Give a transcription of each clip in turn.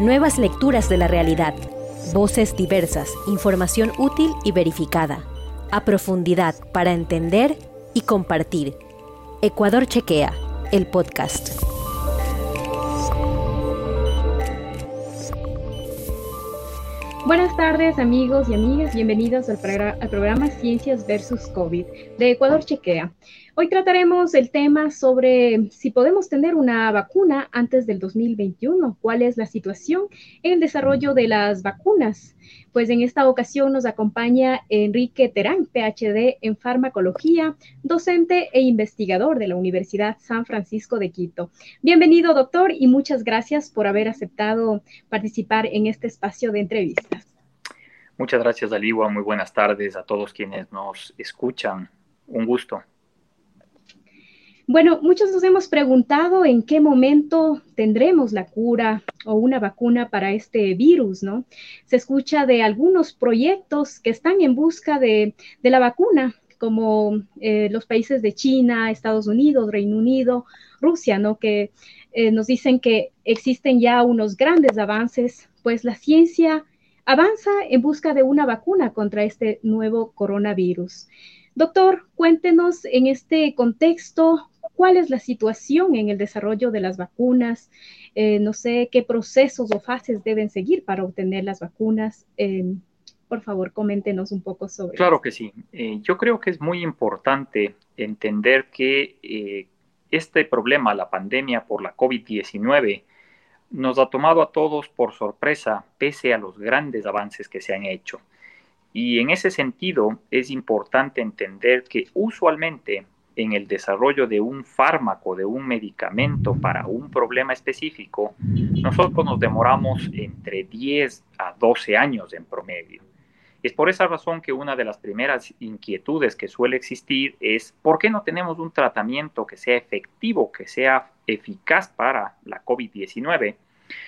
Nuevas lecturas de la realidad. Voces diversas, información útil y verificada. A profundidad para entender y compartir. Ecuador Chequea, el podcast. Buenas tardes amigos y amigas, bienvenidos al, programa Ciencias versus COVID de Ecuador Chequea. Hoy trataremos el tema sobre si podemos tener una vacuna antes del 2021, cuál es la situación en el desarrollo de las vacunas. Pues en esta ocasión nos acompaña Enrique Terán, PhD en farmacología, docente e investigador de la Universidad San Francisco de Quito. Bienvenido, doctor, y muchas gracias por haber aceptado participar en este espacio de entrevistas. Muchas gracias, Aliwa. Muy buenas tardes a todos quienes nos escuchan. Un gusto. Bueno, muchos nos hemos preguntado en qué momento tendremos la cura o una vacuna para este virus, ¿no? Se escucha de algunos proyectos que están en busca de, la vacuna, como eh, los países de China, Estados Unidos, Reino Unido, Rusia, ¿no? Que eh, nos dicen que existen ya unos grandes avances, pues la ciencia avanza en busca de una vacuna contra este nuevo coronavirus. Doctor, cuéntenos en este contexto cuál es la situación en el desarrollo de las vacunas, eh, no sé qué procesos o fases deben seguir para obtener las vacunas. Eh, por favor, coméntenos un poco sobre Claro que sí. Eh, yo creo que es muy importante entender que este problema, la pandemia por la COVID-19, nos ha tomado a todos por sorpresa, pese a los grandes avances que se han hecho. Y en ese sentido es importante entender que usualmente en el desarrollo de un fármaco, de un medicamento para un problema específico, nosotros nos demoramos entre 10 a 12 años en promedio. Es por esa razón que una de las primeras inquietudes que suele existir es ¿por qué no tenemos un tratamiento que sea efectivo, que sea eficaz para la COVID-19?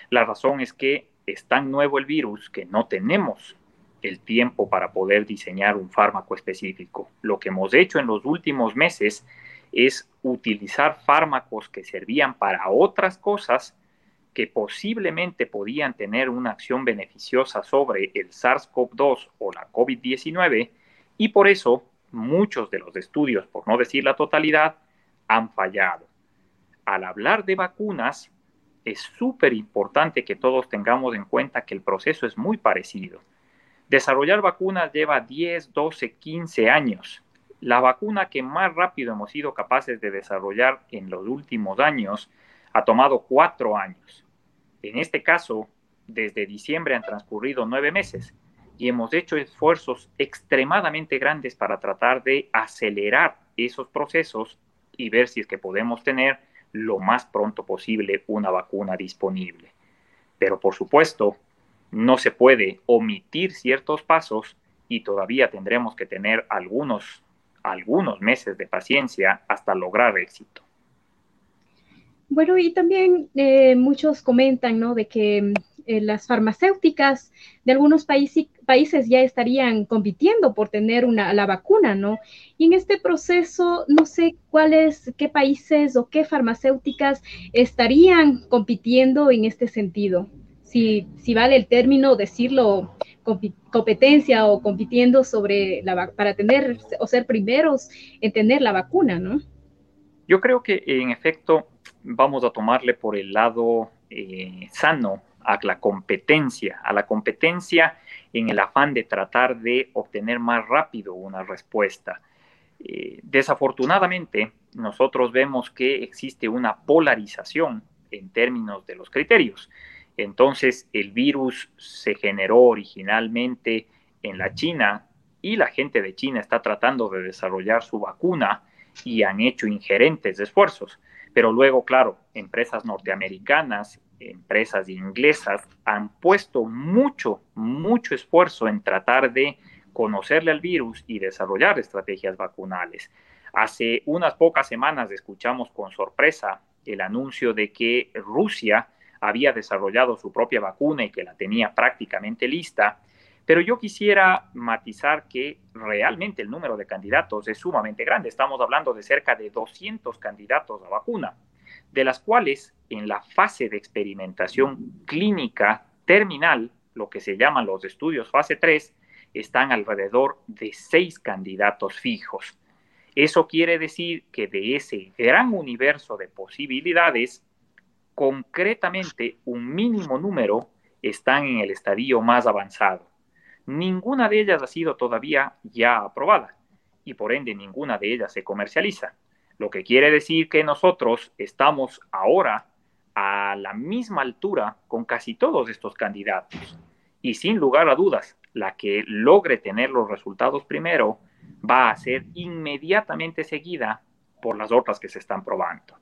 La razón es que es tan nuevo el virus que no tenemos el tiempo para poder diseñar un fármaco específico. Lo que hemos hecho en los últimos meses es utilizar fármacos que servían para otras cosas que posiblemente podían tener una acción beneficiosa sobre el SARS-CoV-2 o la COVID-19 y por eso muchos de los estudios, por no decir la totalidad, han fallado. Al hablar de vacunas, es súper importante que todos tengamos en cuenta que el proceso es muy parecido. Desarrollar vacunas lleva 10, 12, 15 años. La vacuna que más rápido hemos sido capaces de desarrollar en los últimos años ha tomado cuatro años. En este caso, desde diciembre han transcurrido nueve meses y hemos hecho esfuerzos extremadamente grandes para tratar de acelerar esos procesos y ver si es que podemos tener lo más pronto posible una vacuna disponible. Pero por supuesto, no se puede omitir ciertos pasos y todavía tendremos que tener algunos, algunos meses de paciencia hasta lograr éxito. Bueno, y también eh, muchos comentan, ¿no? De que eh, las farmacéuticas de algunos países, países ya estarían compitiendo por tener una, la vacuna, ¿no? Y en este proceso, no sé cuáles, qué países o qué farmacéuticas estarían compitiendo en este sentido si, vale el término decirlo competencia o compitiendo sobre la para tener o ser primeros en tener la vacuna, ¿no? Yo creo que en efecto vamos a tomarle por el lado eh, sano a la competencia, a la competencia en el afán de tratar de obtener más rápido una respuesta. Eh, desafortunadamente, nosotros vemos que existe una polarización en términos de los criterios. Entonces el virus se generó originalmente en la China y la gente de China está tratando de desarrollar su vacuna y han hecho ingerentes esfuerzos. Pero luego, claro, empresas norteamericanas, empresas inglesas han puesto mucho, mucho esfuerzo en tratar de conocerle al virus y desarrollar estrategias vacunales. Hace unas pocas semanas escuchamos con sorpresa el anuncio de que Rusia había desarrollado su propia vacuna y que la tenía prácticamente lista. Pero yo quisiera matizar que realmente el número de candidatos es sumamente grande. Estamos hablando de cerca de 200 candidatos a vacuna. de las cuales en la fase de experimentación clínica terminal, lo que se llaman los estudios fase 3, están alrededor de seis candidatos fijos. Eso quiere decir que de ese gran universo de posibilidades, concretamente un mínimo número están en el estadio más avanzado. Ninguna de ellas ha sido todavía ya aprobada y por ende ninguna de ellas se comercializa. Lo que quiere decir que nosotros estamos ahora a la misma altura con casi todos estos candidatos. Y sin lugar a dudas, la que logre tener los resultados primero va a ser inmediatamente seguida por las otras que se están probando.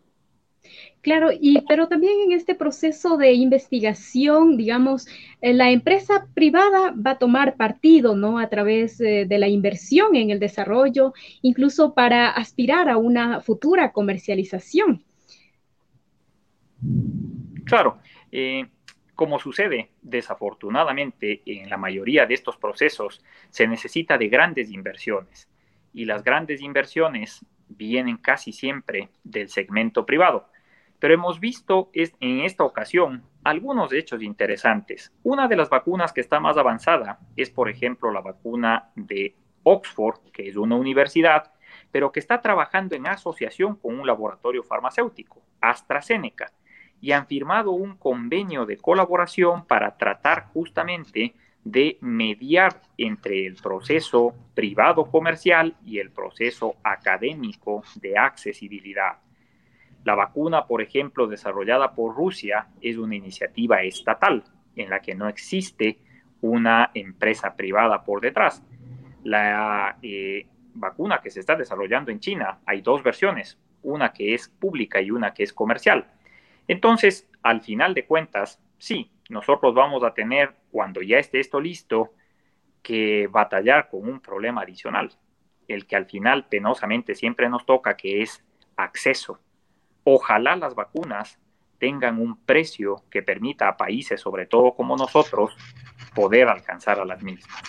Claro, y pero también en este proceso de investigación, digamos, eh, la empresa privada va a tomar partido, ¿no? A través eh, de la inversión en el desarrollo, incluso para aspirar a una futura comercialización. Claro, eh, como sucede desafortunadamente en la mayoría de estos procesos, se necesita de grandes inversiones y las grandes inversiones vienen casi siempre del segmento privado. Pero hemos visto en esta ocasión algunos hechos interesantes. Una de las vacunas que está más avanzada es, por ejemplo, la vacuna de Oxford, que es una universidad, pero que está trabajando en asociación con un laboratorio farmacéutico, AstraZeneca y han firmado un convenio de colaboración para tratar justamente de mediar entre el proceso privado comercial y el proceso académico de accesibilidad. La vacuna, por ejemplo, desarrollada por Rusia es una iniciativa estatal en la que no existe una empresa privada por detrás. La eh, vacuna que se está desarrollando en China hay dos versiones, una que es pública y una que es comercial. Entonces, al final de cuentas, sí, nosotros vamos a tener, cuando ya esté esto listo, que batallar con un problema adicional, el que al final penosamente siempre nos toca, que es acceso. Ojalá las vacunas tengan un precio que permita a países, sobre todo como nosotros, poder alcanzar a las mismas.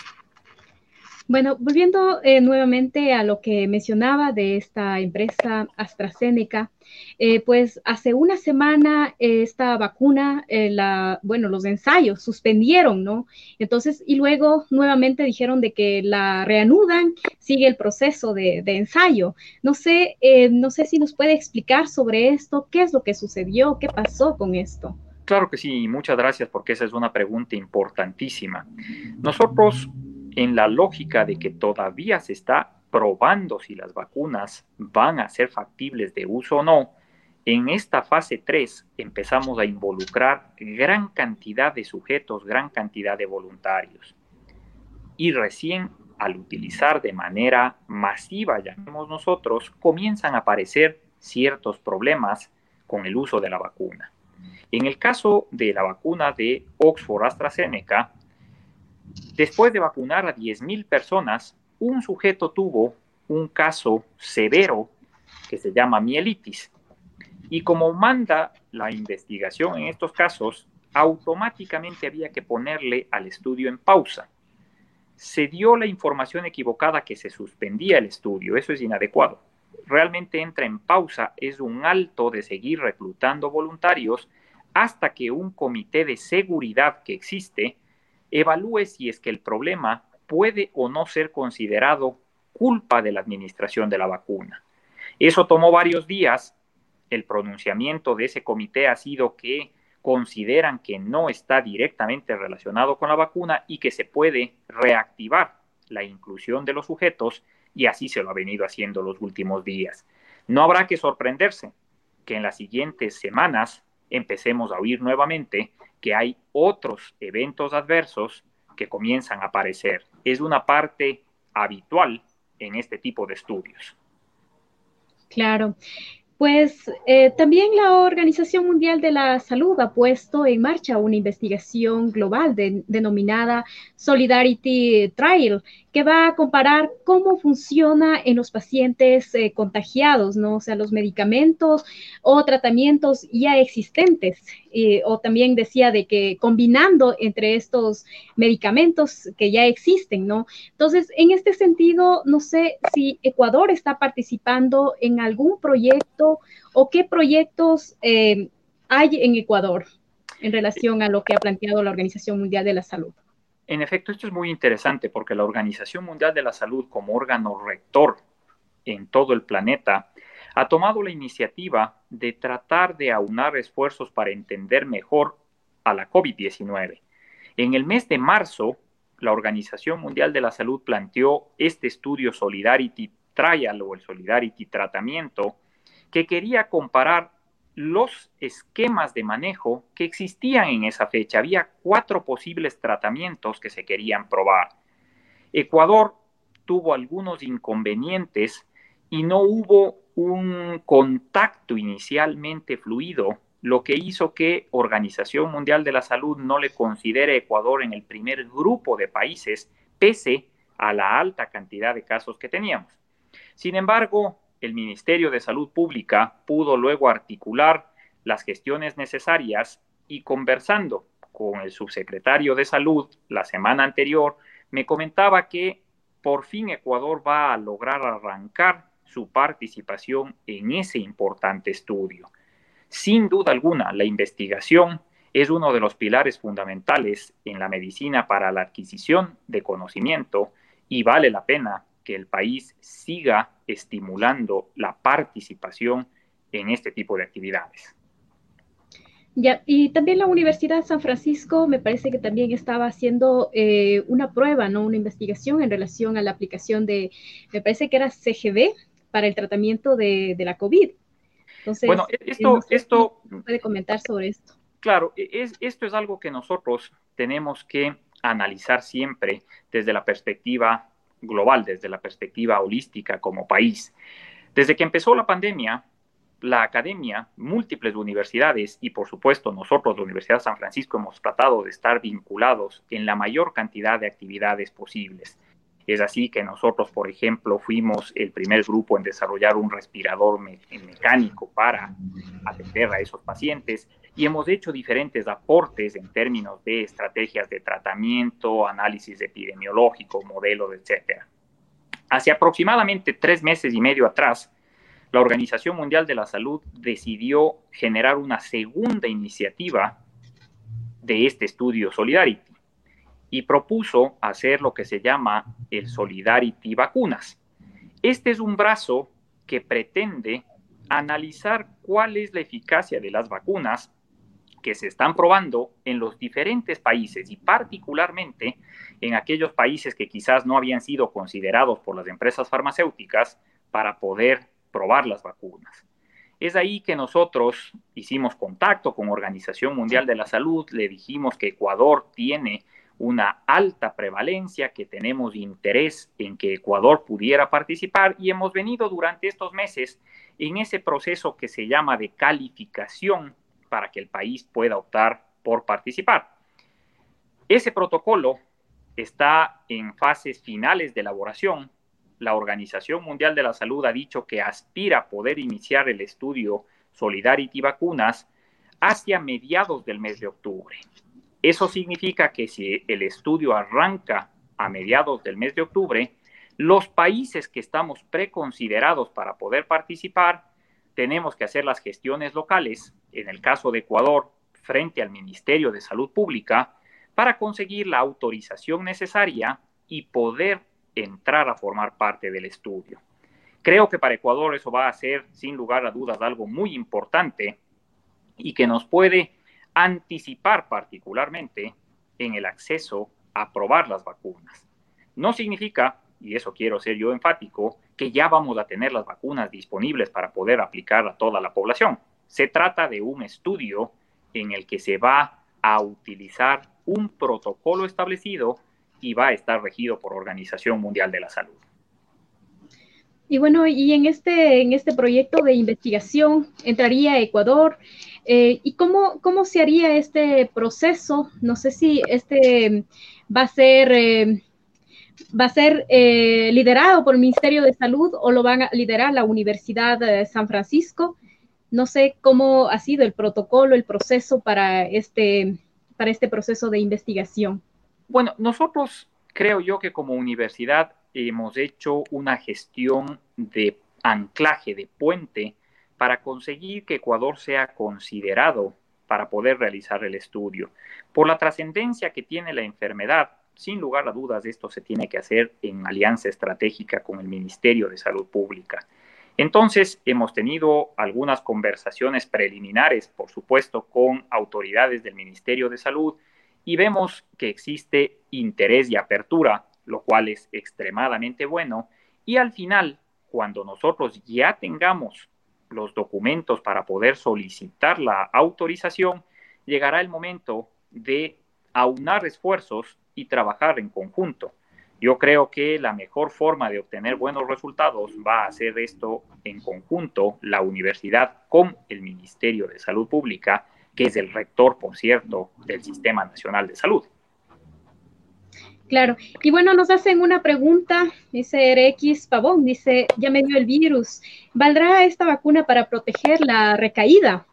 Bueno, volviendo eh, nuevamente a lo que mencionaba de esta empresa AstraZeneca, eh, pues hace una semana eh, esta vacuna, la, bueno, los ensayos suspendieron, ¿no? Entonces, y luego nuevamente dijeron de que la reanudan, sigue el proceso de, de ensayo. No sé, no sé si nos puede explicar sobre esto, qué es lo que sucedió, qué pasó con esto. Claro que sí, muchas gracias porque esa es una pregunta importantísima. Nosotros en la lógica de que todavía se está probando si las vacunas van a ser factibles de uso o no, en esta fase 3 empezamos a involucrar gran cantidad de sujetos, gran cantidad de voluntarios. Y recién al utilizar de manera masiva, llamemos nosotros, comienzan a aparecer ciertos problemas con el uso de la vacuna. En el caso de la vacuna de Oxford AstraZeneca, Después de vacunar a 10.000 personas, un sujeto tuvo un caso severo que se llama mielitis. Y como manda la investigación en estos casos, automáticamente había que ponerle al estudio en pausa. Se dio la información equivocada que se suspendía el estudio, eso es inadecuado. Realmente entra en pausa, es un alto de seguir reclutando voluntarios hasta que un comité de seguridad que existe evalúe si es que el problema puede o no ser considerado culpa de la administración de la vacuna. Eso tomó varios días. El pronunciamiento de ese comité ha sido que consideran que no está directamente relacionado con la vacuna y que se puede reactivar la inclusión de los sujetos y así se lo ha venido haciendo los últimos días. No habrá que sorprenderse que en las siguientes semanas empecemos a oír nuevamente que hay otros eventos adversos que comienzan a aparecer. Es una parte habitual en este tipo de estudios. Claro. Pues eh, también la Organización Mundial de la Salud ha puesto en marcha una investigación global denominada Solidarity Trial, que va a comparar cómo funciona en los pacientes eh, contagiados, ¿no? O sea, los medicamentos o tratamientos ya existentes o también decía de que combinando entre estos medicamentos que ya existen, ¿no? Entonces, en este sentido, no sé si Ecuador está participando en algún proyecto o qué proyectos eh, hay en Ecuador en relación a lo que ha planteado la Organización Mundial de la Salud. En efecto, esto es muy interesante porque la Organización Mundial de la Salud, como órgano rector en todo el planeta, ha tomado la iniciativa de tratar de aunar esfuerzos para entender mejor a la COVID-19. En el mes de marzo, la Organización Mundial de la Salud planteó este estudio Solidarity Trial o el Solidarity Tratamiento, que quería comparar los esquemas de manejo que existían en esa fecha. Había cuatro posibles tratamientos que se querían probar. Ecuador tuvo algunos inconvenientes y no hubo un contacto inicialmente fluido, lo que hizo que Organización Mundial de la Salud no le considere Ecuador en el primer grupo de países, pese a la alta cantidad de casos que teníamos. Sin embargo, el Ministerio de Salud Pública pudo luego articular las gestiones necesarias y conversando con el subsecretario de Salud la semana anterior, me comentaba que por fin Ecuador va a lograr arrancar su participación en ese importante estudio. Sin duda alguna, la investigación es uno de los pilares fundamentales en la medicina para la adquisición de conocimiento y vale la pena que el país siga estimulando la participación en este tipo de actividades. Ya, y también la Universidad de San Francisco me parece que también estaba haciendo eh, una prueba, ¿no? Una investigación en relación a la aplicación de, me parece que era CGB para el tratamiento de, la COVID. Entonces, bueno, e-, esto, esto puede comentar sobre esto. Claro, e-, es, esto es algo que nosotros tenemos que analizar siempre desde la perspectiva global, desde la perspectiva holística como país. Desde que empezó la pandemia, la academia, múltiples universidades y por supuesto nosotros, la Universidad de San Francisco, hemos tratado de estar vinculados en la mayor cantidad de actividades posibles. Es así que nosotros, por ejemplo, fuimos el primer grupo en desarrollar un respirador mecánico para atender a esos pacientes y hemos hecho diferentes aportes en términos de estrategias de tratamiento, análisis epidemiológico, modelos, etc. Hace aproximadamente tres meses y medio atrás, la Organización Mundial de la Salud decidió generar una segunda iniciativa de este estudio Solidarity y propuso hacer lo que se llama el Solidarity Vacunas. Este es un brazo que pretende analizar cuál es la eficacia de las vacunas que se están probando en los diferentes países y particularmente en aquellos países que quizás no habían sido considerados por las empresas farmacéuticas para poder probar las vacunas. Es ahí que nosotros hicimos contacto con Organización Mundial de la Salud, le dijimos que Ecuador tiene una alta prevalencia, que tenemos interés en que Ecuador pudiera participar y hemos venido durante estos meses en ese proceso que se llama de calificación para que el país pueda optar por participar. Ese protocolo está en fases finales de elaboración. La Organización Mundial de la Salud ha dicho que aspira a poder iniciar el estudio Solidarity Vacunas hacia mediados del mes de octubre. Eso significa que si el estudio arranca a mediados del mes de octubre, los países que estamos preconsiderados para poder participar tenemos que hacer las gestiones locales, en el caso de Ecuador, frente al Ministerio de Salud Pública, para conseguir la autorización necesaria y poder entrar a formar parte del estudio. Creo que para Ecuador eso va a ser, sin lugar a dudas, algo muy importante y que nos puede anticipar particularmente en el acceso a probar las vacunas. No significa y eso quiero ser yo enfático, que ya vamos a tener las vacunas disponibles para poder aplicar a toda la población. Se trata de un estudio en el que se va a utilizar un protocolo establecido y va a estar regido por Organización Mundial de la Salud. Y bueno, y en este, en este proyecto de investigación entraría Ecuador. Eh, ¿Y cómo, cómo se haría este proceso? No sé si este va a ser eh, va a ser eh, liderado por el Ministerio de Salud o lo van a liderar la Universidad de San Francisco. No sé cómo ha sido el protocolo, el proceso para este, para este proceso de investigación. Bueno, nosotros creo yo que como universidad hemos hecho una gestión de anclaje, de puente, para conseguir que Ecuador sea considerado para poder realizar el estudio. Por la trascendencia que tiene la enfermedad, sin lugar a dudas, esto se tiene que hacer en alianza estratégica con el Ministerio de Salud Pública. Entonces, hemos tenido algunas conversaciones preliminares, por supuesto, con autoridades del Ministerio de Salud y vemos que existe interés y apertura, lo cual es extremadamente bueno. Y al final, cuando nosotros ya tengamos los documentos para poder solicitar la autorización, llegará el momento de aunar esfuerzos y trabajar en conjunto. Yo creo que la mejor forma de obtener buenos resultados va a ser esto en conjunto, la universidad con el Ministerio de Salud Pública, que es el rector, por cierto, del Sistema Nacional de Salud. Claro. Y bueno, nos hacen una pregunta, dice RX Pavón, dice, ya me dio el virus, ¿valdrá esta vacuna para proteger la recaída?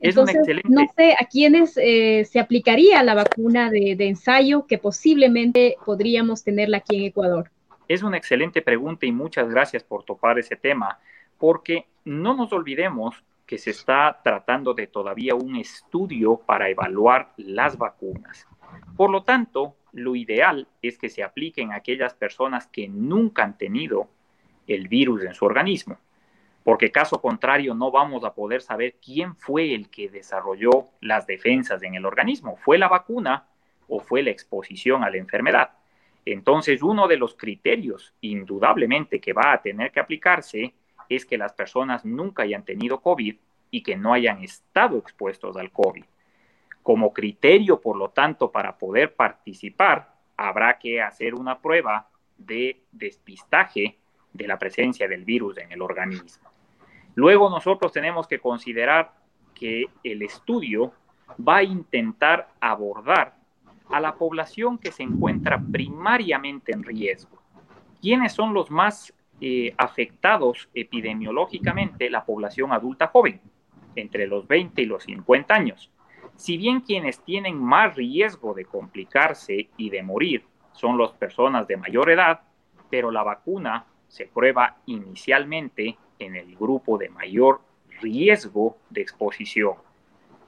Es un excelente... No sé a quiénes eh, se aplicaría la vacuna de, ensayo que posiblemente podríamos tenerla aquí en Ecuador. Es una excelente pregunta y muchas gracias por topar ese tema, porque no nos olvidemos que se está tratando de todavía un estudio para evaluar las vacunas. Por lo tanto, lo ideal es que se apliquen a aquellas personas que nunca han tenido el virus en su organismo porque caso contrario no vamos a poder saber quién fue el que desarrolló las defensas en el organismo. ¿Fue la vacuna o fue la exposición a la enfermedad? Entonces, uno de los criterios indudablemente que va a tener que aplicarse es que las personas nunca hayan tenido COVID y que no hayan estado expuestos al COVID. Como criterio, por lo tanto, para poder participar, habrá que hacer una prueba de despistaje de la presencia del virus en el organismo. Luego nosotros tenemos que considerar que el estudio va a intentar abordar a la población que se encuentra primariamente en riesgo. ¿Quiénes son los más eh, afectados epidemiológicamente? La población adulta joven, entre los 20 y los 50 años. Si bien quienes tienen más riesgo de complicarse y de morir son las personas de mayor edad, pero la vacuna se prueba inicialmente en el grupo de mayor riesgo de exposición.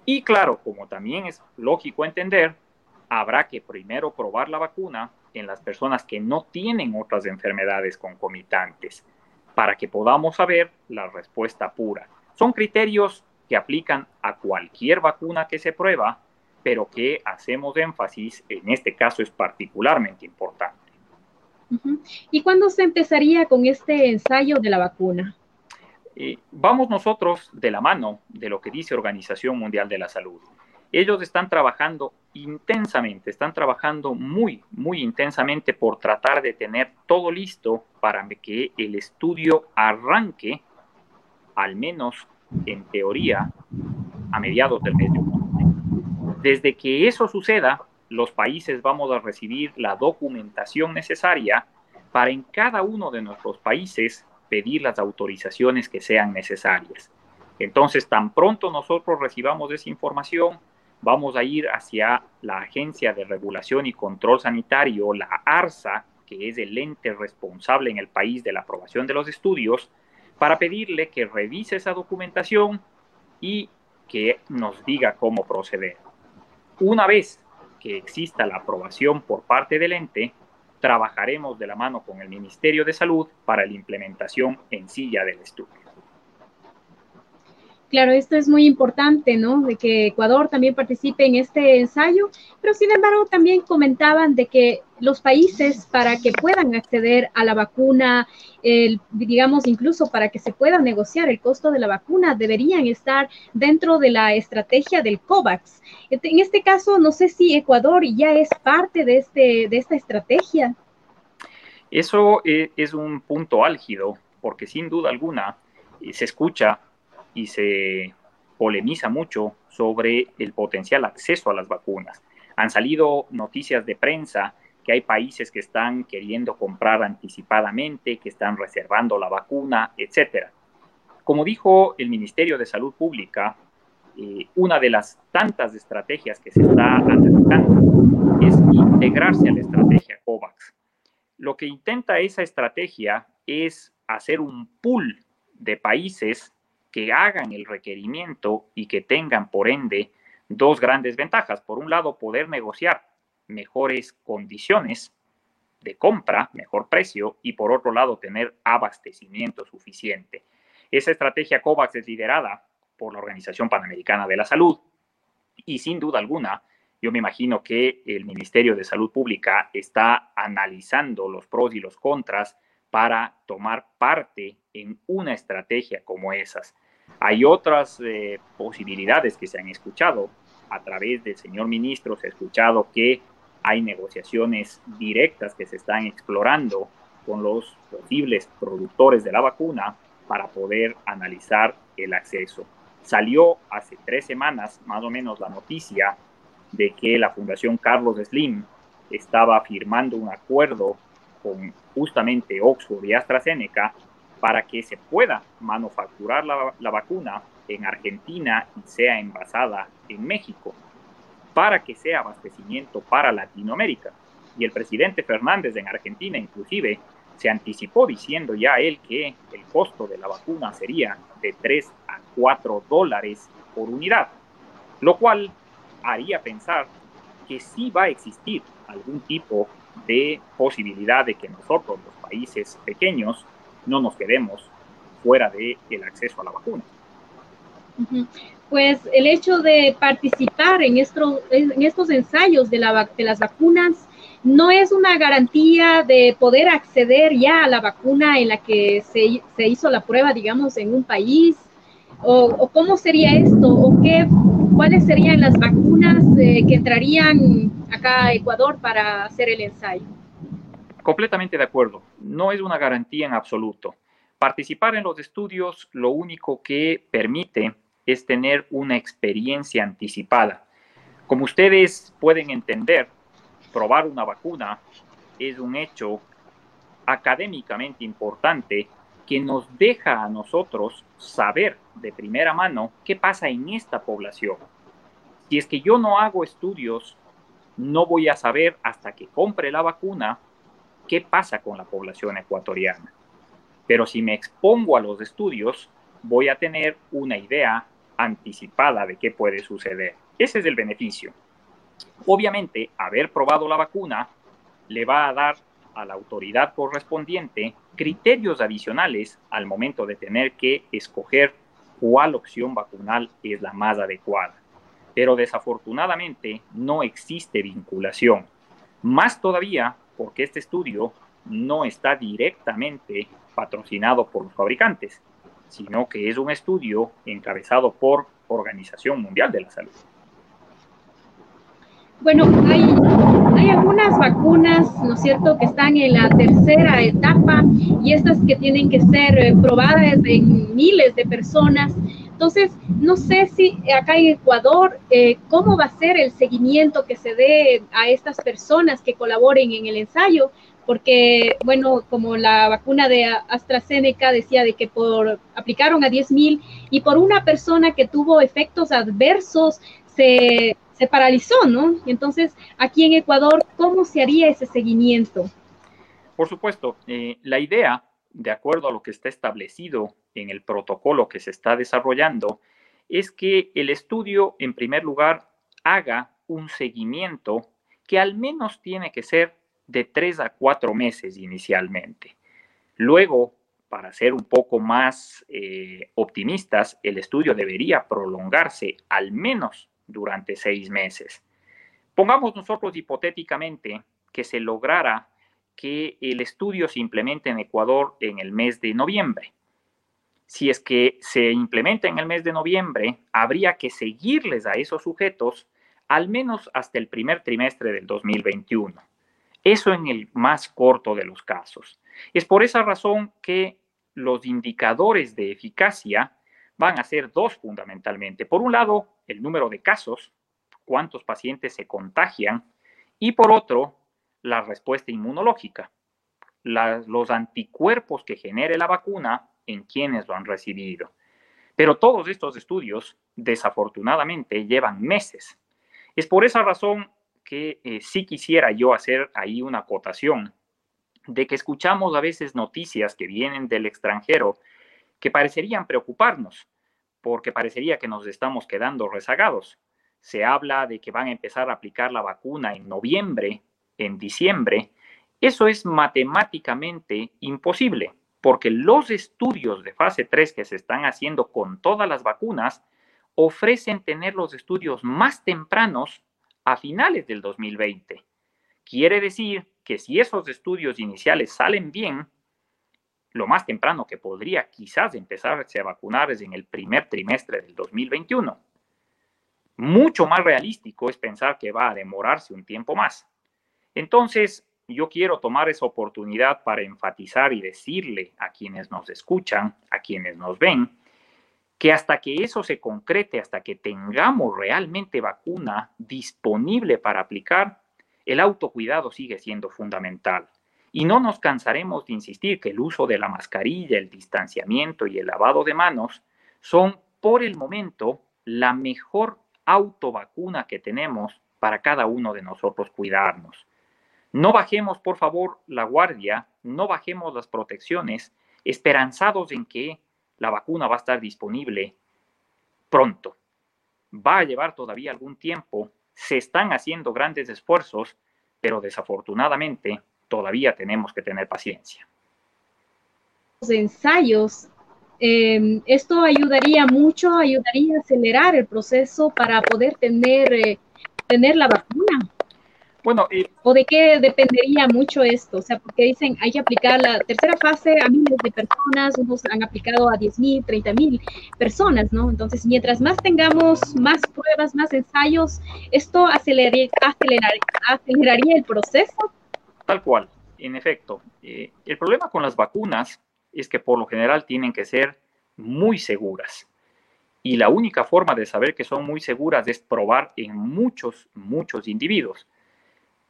Y claro, como también es lógico entender, habrá que primero probar la vacuna en las personas que no tienen otras enfermedades concomitantes para que podamos saber la respuesta pura. Son criterios que aplican a cualquier vacuna que se prueba, pero que hacemos énfasis, en este caso es particularmente importante. ¿Y cuándo se empezaría con este ensayo de la vacuna? Eh, vamos nosotros de la mano de lo que dice Organización Mundial de la Salud. Ellos están trabajando intensamente, están trabajando muy, muy intensamente por tratar de tener todo listo para que el estudio arranque, al menos en teoría, a mediados del mes de octubre. Desde que eso suceda, los países vamos a recibir la documentación necesaria para en cada uno de nuestros países pedir las autorizaciones que sean necesarias. Entonces, tan pronto nosotros recibamos esa información, vamos a ir hacia la Agencia de Regulación y Control Sanitario, la ARSA, que es el ente responsable en el país de la aprobación de los estudios, para pedirle que revise esa documentación y que nos diga cómo proceder. Una vez que exista la aprobación por parte del ente, trabajaremos de la mano con el Ministerio de Salud para la implementación en silla del estudio. Claro, esto es muy importante, ¿no? De que Ecuador también participe en este ensayo, pero sin embargo también comentaban de que los países para que puedan acceder a la vacuna, digamos incluso para que se pueda negociar el costo de la vacuna, deberían estar dentro de la estrategia del COVAX. En este caso, no sé si Ecuador ya es parte de, este, de esta estrategia. Eso eh, es un punto álgido, porque sin duda alguna se escucha y se polemiza mucho sobre el potencial acceso a las vacunas. Han salido noticias de prensa que hay países que están queriendo comprar anticipadamente, que están reservando la vacuna, etc. Como dijo el Ministerio de Salud Pública, eh, una de las tantas estrategias que se está analizando es integrarse a la estrategia COVAX. Lo que intenta esa estrategia es hacer un pool de países que hagan el requerimiento y que tengan, por ende, dos grandes ventajas. Por un lado, poder negociar mejores condiciones de compra, mejor precio, y por otro lado, tener abastecimiento suficiente. Esa estrategia COVAX es liderada por la Organización Panamericana de la Salud y sin duda alguna, yo me imagino que el Ministerio de Salud Pública está analizando los pros y los contras para tomar parte en una estrategia como esas. Hay otras eh, posibilidades que se han escuchado. A través del señor ministro se ha escuchado que hay negociaciones directas que se están explorando con los posibles productores de la vacuna para poder analizar el acceso. Salió hace tres semanas más o menos la noticia de que la Fundación Carlos Slim estaba firmando un acuerdo con justamente Oxford y AstraZeneca para que se pueda manufacturar la, vacuna en Argentina y sea envasada en México para que sea abastecimiento para Latinoamérica. Y el presidente Fernández en Argentina inclusive se anticipó diciendo ya él que el costo de la vacuna sería de 3 a 4 dólares por unidad, lo cual haría pensar que sí va a existir algún tipo de posibilidad de que nosotros, los países pequeños, no nos quedemos fuera del el acceso a la vacuna pues el hecho de participar en, estos, estos ensayos de, la, de las vacunas no es una garantía de poder acceder ya a la vacuna en la que se, se hizo la prueba, digamos, en un país. O, cómo sería esto? ¿O qué, cuáles serían las vacunas eh, que entrarían acá a Ecuador para hacer el ensayo? Completamente de acuerdo. No es una garantía en absoluto. Participar en los estudios lo único que permite es tener una experiencia anticipada. Como ustedes pueden entender, probar una vacuna es un hecho académicamente importante que nos deja a nosotros saber de primera mano qué pasa en esta población. Si es que yo no hago estudios, no voy a saber hasta que compre la vacuna qué pasa con la población ecuatoriana. Pero si me expongo a los estudios, voy a tener una idea anticipada de qué puede suceder. Ese es el beneficio. Obviamente, haber probado la vacuna le va a dar a la autoridad correspondiente criterios adicionales al momento de tener que escoger cuál opción vacunal es la más adecuada. Pero desafortunadamente no existe vinculación. Más todavía porque este estudio no está directamente patrocinado por los fabricantes sino que es un estudio encabezado por Organización Mundial de la Salud. Bueno, hay, algunas vacunas, ¿no es cierto?, que están en la tercera etapa y estas que tienen que ser eh, probadas en miles de personas. Entonces, no sé si acá en Ecuador, eh, cómo va a ser el seguimiento que se dé a estas personas que colaboren en el ensayo, porque, bueno, como la vacuna de AstraZeneca decía de que por aplicaron a 10.000 y por una persona que tuvo efectos adversos se, se paralizó, ¿no? Entonces, aquí en Ecuador, ¿cómo se haría ese seguimiento? Por supuesto, eh, la idea, de acuerdo a lo que está establecido en el protocolo que se está desarrollando, es que el estudio, en primer lugar, haga un seguimiento que al menos tiene que ser de tres a cuatro meses inicialmente. Luego, para ser un poco más eh, optimistas, el estudio debería prolongarse al menos durante seis meses. Pongamos nosotros hipotéticamente que se lograra que el estudio se implemente en Ecuador en el mes de noviembre. Si es que se implementa en el mes de noviembre, habría que seguirles a esos sujetos al menos hasta el primer trimestre del 2021. Eso en el más corto de los casos. Es por esa razón que los indicadores de eficacia van a ser dos fundamentalmente. Por un lado, el número de casos, cuántos pacientes se contagian, y por otro, la respuesta inmunológica. los anticuerpos que genere la vacuna en quienes lo han recibido. Pero todos estos estudios, desafortunadamente, llevan meses. Es por esa razón que eh, sí quisiera yo hacer ahí una acotación de que escuchamos a veces noticias que vienen del extranjero que parecerían preocuparnos, porque parecería que nos estamos quedando rezagados. Se habla de que van a empezar a aplicar la vacuna en noviembre, en diciembre. Eso es matemáticamente imposible, porque los estudios de fase 3 que se están haciendo con todas las vacunas ofrecen tener los estudios más tempranos a finales del 2020. Quiere decir que si esos estudios iniciales salen bien, lo más temprano que podría quizás empezarse a vacunar es en el primer trimestre del 2021. Mucho más realístico es pensar que va a demorarse un tiempo más. Entonces, yo quiero tomar esa oportunidad para enfatizar y decirle a quienes nos escuchan, a quienes nos ven, que hasta que eso se concrete, hasta que tengamos realmente vacuna disponible para aplicar, el autocuidado sigue siendo fundamental. Y no nos cansaremos de insistir que el uso de la mascarilla, el distanciamiento y el lavado de manos son por el momento la mejor autovacuna que tenemos para cada uno de nosotros cuidarnos. No bajemos, por favor, la guardia, no bajemos las protecciones, esperanzados en que la vacuna va a estar disponible pronto. Va a llevar todavía algún tiempo, se están haciendo grandes esfuerzos, pero desafortunadamente todavía tenemos que tener paciencia. Los ensayos, em, esto ayudaría mucho, ayudaría a acelerar el proceso para poder tener, eh, tener la vacuna. Bueno, ¿o de qué dependería mucho esto? O sea, porque dicen hay que aplicar la tercera fase a miles de personas, unos han aplicado a 10 mil, 30 mil personas, ¿no? Entonces, mientras más tengamos más pruebas, más ensayos, esto aceleraría, aceleraría el proceso Tal cual, en efecto. Eh, el problema con las vacunas es que por lo general tienen que ser muy seguras. Y la única forma de saber que son muy seguras es probar en muchos, muchos individuos.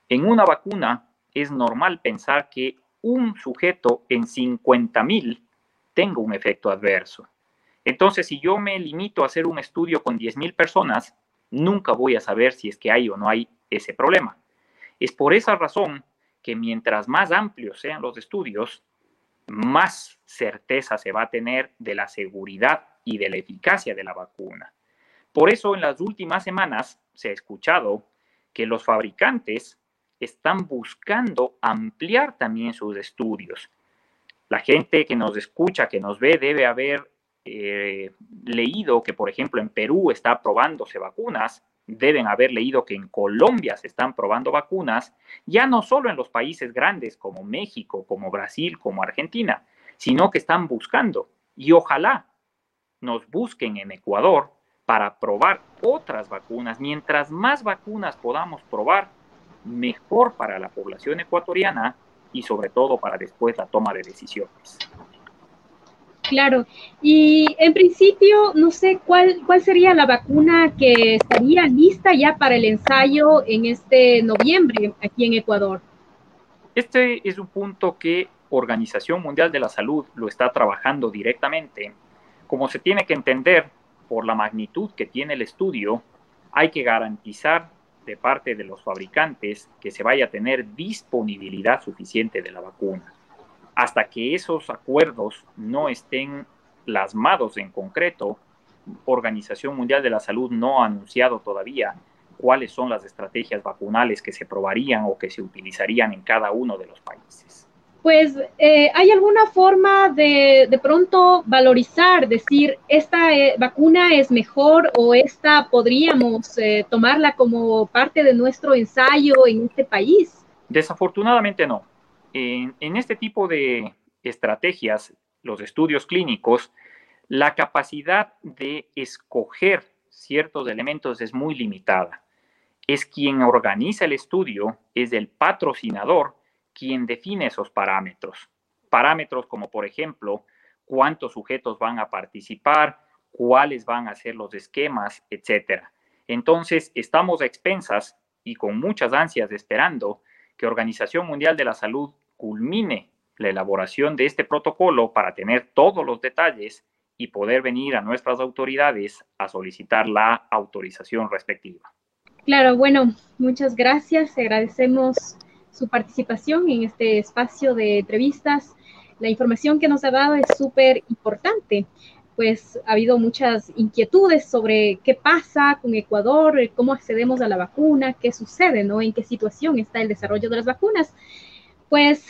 En una vacuna es normal pensar que un sujeto en 50.000 tenga un efecto adverso. Entonces, si yo me limito a hacer un estudio con 10.000 personas, nunca voy a saber si es que hay o no hay ese problema. Es por esa razón que mientras más amplios sean los estudios, más certeza se va a tener de la seguridad y de la eficacia de la vacuna. Por eso en las últimas semanas se ha escuchado que los fabricantes están buscando ampliar también sus estudios. La gente que nos escucha, que nos ve, debe haber eh, leído que, por ejemplo, en Perú está probándose vacunas deben haber leído que en Colombia se están probando vacunas, ya no solo en los países grandes como México, como Brasil, como Argentina, sino que están buscando y ojalá nos busquen en Ecuador para probar otras vacunas. Mientras más vacunas podamos probar, mejor para la población ecuatoriana y sobre todo para después la toma de decisiones. Claro, y en principio no sé cuál, cuál sería la vacuna que estaría lista ya para el ensayo en este noviembre aquí en Ecuador. Este es un punto que Organización Mundial de la Salud lo está trabajando directamente. Como se tiene que entender por la magnitud que tiene el estudio, hay que garantizar de parte de los fabricantes que se vaya a tener disponibilidad suficiente de la vacuna hasta que esos acuerdos no estén plasmados en concreto, Organización Mundial de la Salud no ha anunciado todavía cuáles son las estrategias vacunales que se probarían o que se utilizarían en cada uno de los países. Pues, eh, ¿hay alguna forma de de pronto valorizar, decir, esta eh, vacuna es mejor o esta podríamos eh, tomarla como parte de nuestro ensayo en este país? Desafortunadamente no. En, este tipo de estrategias, los estudios clínicos, la capacidad de escoger ciertos elementos es muy limitada. Es quien organiza el estudio, es el patrocinador quien define esos parámetros. Parámetros como, por ejemplo, cuántos sujetos van a participar, cuáles van a ser los esquemas, etc. Entonces, estamos a expensas y con muchas ansias esperando que Organización Mundial de la Salud culmine la elaboración de este protocolo para tener todos los detalles y poder venir a nuestras autoridades a solicitar la autorización respectiva. Claro, bueno, muchas gracias. Agradecemos su participación en este espacio de entrevistas. La información que nos ha dado es súper importante, pues ha habido muchas inquietudes sobre qué pasa con Ecuador, cómo accedemos a la vacuna, qué sucede, ¿no? En qué situación está el desarrollo de las vacunas. Pues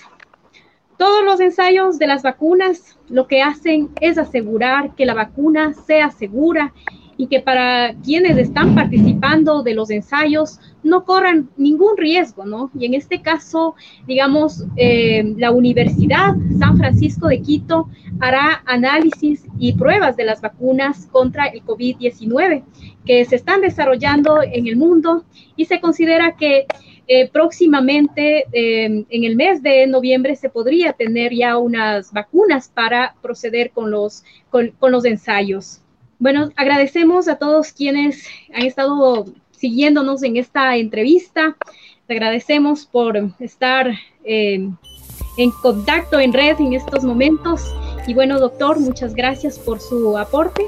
todos los ensayos de las vacunas lo que hacen es asegurar que la vacuna sea segura y que para quienes están participando de los ensayos no corran ningún riesgo, ¿no? Y en este caso, digamos, eh, la Universidad San Francisco de Quito hará análisis y pruebas de las vacunas contra el COVID-19 que se están desarrollando en el mundo y se considera que eh, próximamente, eh, en el mes de noviembre, se podría tener ya unas vacunas para proceder con los, con, con los ensayos. Bueno, agradecemos a todos quienes han estado siguiéndonos en esta entrevista. Te agradecemos por estar eh, en contacto en red en estos momentos. Y bueno, doctor, muchas gracias por su aporte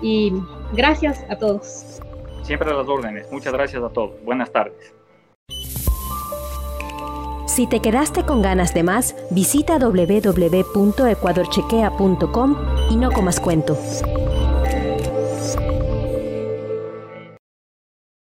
y gracias a todos. Siempre a las órdenes. Muchas gracias a todos. Buenas tardes. Si te quedaste con ganas de más, visita www.ecuadorchequea.com y no comas cuento.